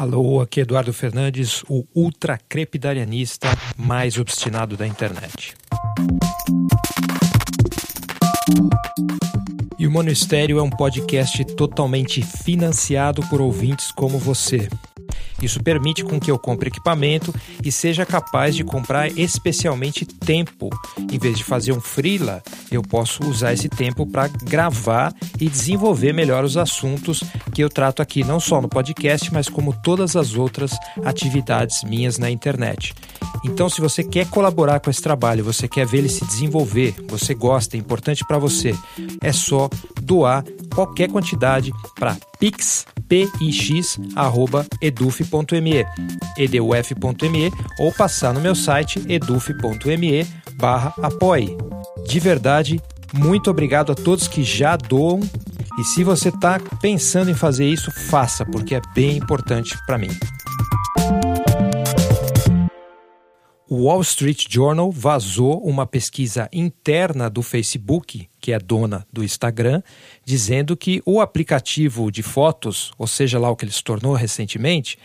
Alô, aqui é Eduardo Fernandes, o ultracrepidarianista mais obstinado da internet. E o Monistério é um podcast totalmente financiado por ouvintes como você. Isso permite com que eu compre equipamento e seja capaz de comprar especialmente tempo. Em vez de fazer um freela, eu posso usar esse tempo para gravar e desenvolver melhor os assuntos que eu trato aqui, não só no podcast, mas como todas as outras atividades minhas na internet. Então, se você quer colaborar com esse trabalho, você quer ver ele se desenvolver, você gosta, é importante para você, é só doar qualquer quantidade para pix, pix@eduf.me, eduf.me ou passar no meu site eduf.me barra apoie. De verdade, muito obrigado a todos que já doam e se você está pensando em fazer isso, faça, porque é bem importante para mim. O Wall Street Journal vazou uma pesquisa interna do Facebook, que é dona do Instagram, dizendo que o aplicativo de fotos, ou seja lá o que ele se tornou recentemente,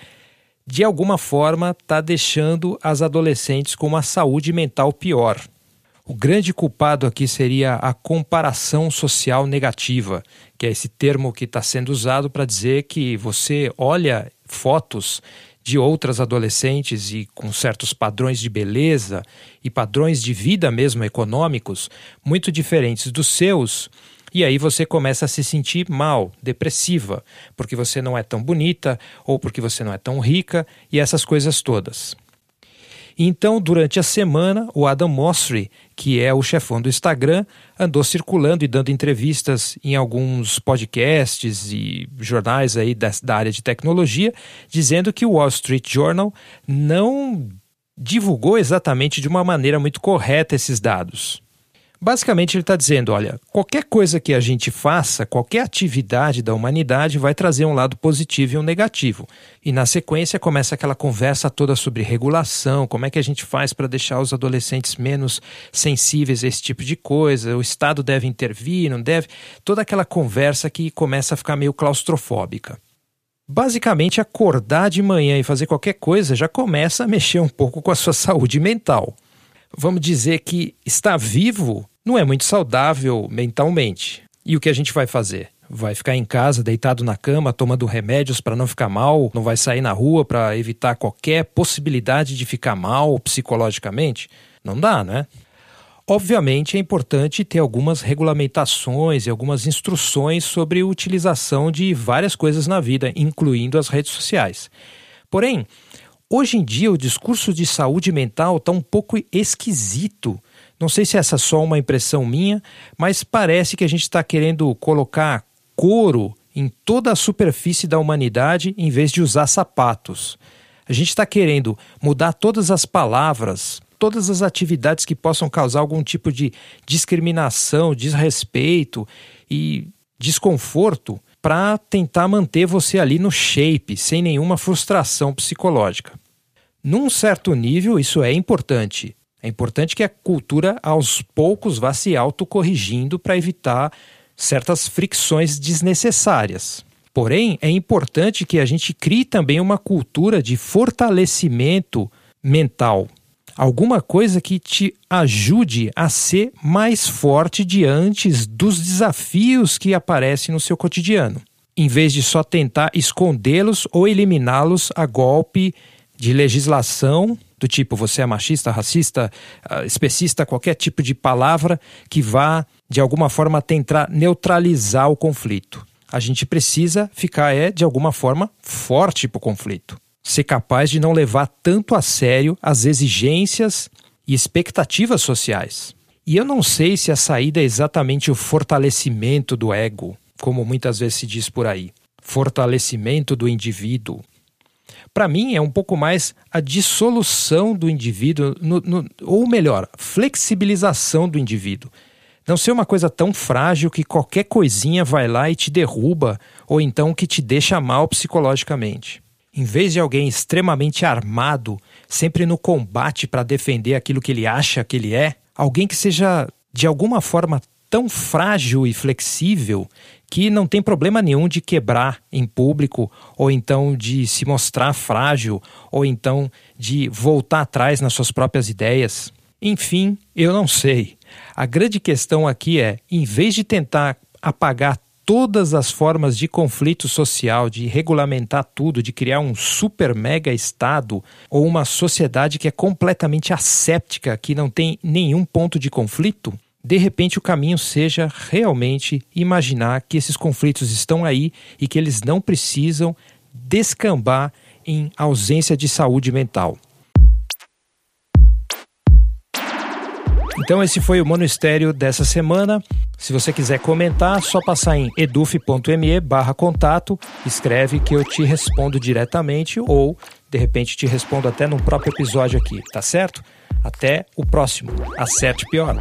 de alguma forma está deixando as adolescentes com uma saúde mental pior. O grande culpado aqui seria a comparação social negativa, que é esse termo que está sendo usado para dizer que você olha fotos de outras adolescentes e com certos padrões de beleza e padrões de vida mesmo econômicos muito diferentes dos seus. E aí você começa a se sentir mal, depressiva, porque você não é tão bonita ou porque você não é tão rica e essas coisas todas. Então, durante a semana, o Adam Mosseri, que é o chefão do Instagram, andou circulando e dando entrevistas em alguns podcasts e jornais aí da, da área de tecnologia, dizendo que o Wall Street Journal não divulgou exatamente de uma maneira muito correta esses dados. Basicamente, ele está dizendo: olha, qualquer coisa que a gente faça, qualquer atividade da humanidade vai trazer um lado positivo e um negativo. E na sequência começa aquela conversa toda sobre regulação, como é que a gente faz para deixar os adolescentes menos sensíveis a esse tipo de coisa, o Estado deve intervir, não deve. Toda aquela conversa que começa a ficar meio claustrofóbica. Basicamente, acordar de manhã e fazer qualquer coisa já começa a mexer um pouco com a sua saúde mental. Vamos dizer que estar vivo não é muito saudável mentalmente. E o que a gente vai fazer? Vai ficar em casa, deitado na cama, tomando remédios para não ficar mal? Não vai sair na rua para evitar qualquer possibilidade de ficar mal psicologicamente? Não dá, né? Obviamente é importante ter algumas regulamentações e algumas instruções sobre a utilização de várias coisas na vida, incluindo as redes sociais. Porém, hoje em dia o discurso de saúde mental está um pouco esquisito não sei se essa é só uma impressão minha, mas parece que a gente está querendo colocar couro em toda a superfície da humanidade em vez de usar sapatos. A gente está querendo mudar todas as palavras, todas as atividades que possam causar algum tipo de discriminação, desrespeito e desconforto para tentar manter você ali no shape, sem nenhuma frustração psicológica. Num certo nível, isso é importante, é importante que a cultura, aos poucos, vá se autocorrigindo para evitar certas fricções desnecessárias. Porém, é importante que a gente crie também uma cultura de fortalecimento mental. Alguma coisa que te ajude a ser mais forte diante dos desafios que aparecem no seu cotidiano, em vez de só tentar escondê-los ou eliminá-los a golpe de legislação do tipo você é machista, racista, uh, especista, qualquer tipo de palavra que vá de alguma forma tentar neutralizar o conflito. A gente precisa ficar é de alguma forma forte para o conflito, ser capaz de não levar tanto a sério as exigências e expectativas sociais. E eu não sei se a saída é exatamente o fortalecimento do ego, como muitas vezes se diz por aí. Fortalecimento do indivíduo, para mim, é um pouco mais a dissolução do indivíduo, no, no, ou melhor, flexibilização do indivíduo. Não ser uma coisa tão frágil que qualquer coisinha vai lá e te derruba, ou então que te deixa mal psicologicamente. Em vez de alguém extremamente armado, sempre no combate para defender aquilo que ele acha que ele é, alguém que seja de alguma forma tão frágil e flexível que não tem problema nenhum de quebrar em público, ou então de se mostrar frágil, ou então de voltar atrás nas suas próprias ideias. Enfim, eu não sei. A grande questão aqui é, em vez de tentar apagar todas as formas de conflito social, de regulamentar tudo, de criar um super mega estado ou uma sociedade que é completamente asséptica, que não tem nenhum ponto de conflito, de repente o caminho seja realmente imaginar que esses conflitos estão aí e que eles não precisam descambar em ausência de saúde mental. Então esse foi o Monistério dessa semana. Se você quiser comentar, só passar em eduf.me barra contato, escreve que eu te respondo diretamente ou, de repente, te respondo até no próprio episódio aqui, tá certo? Até o próximo. Acerte pior.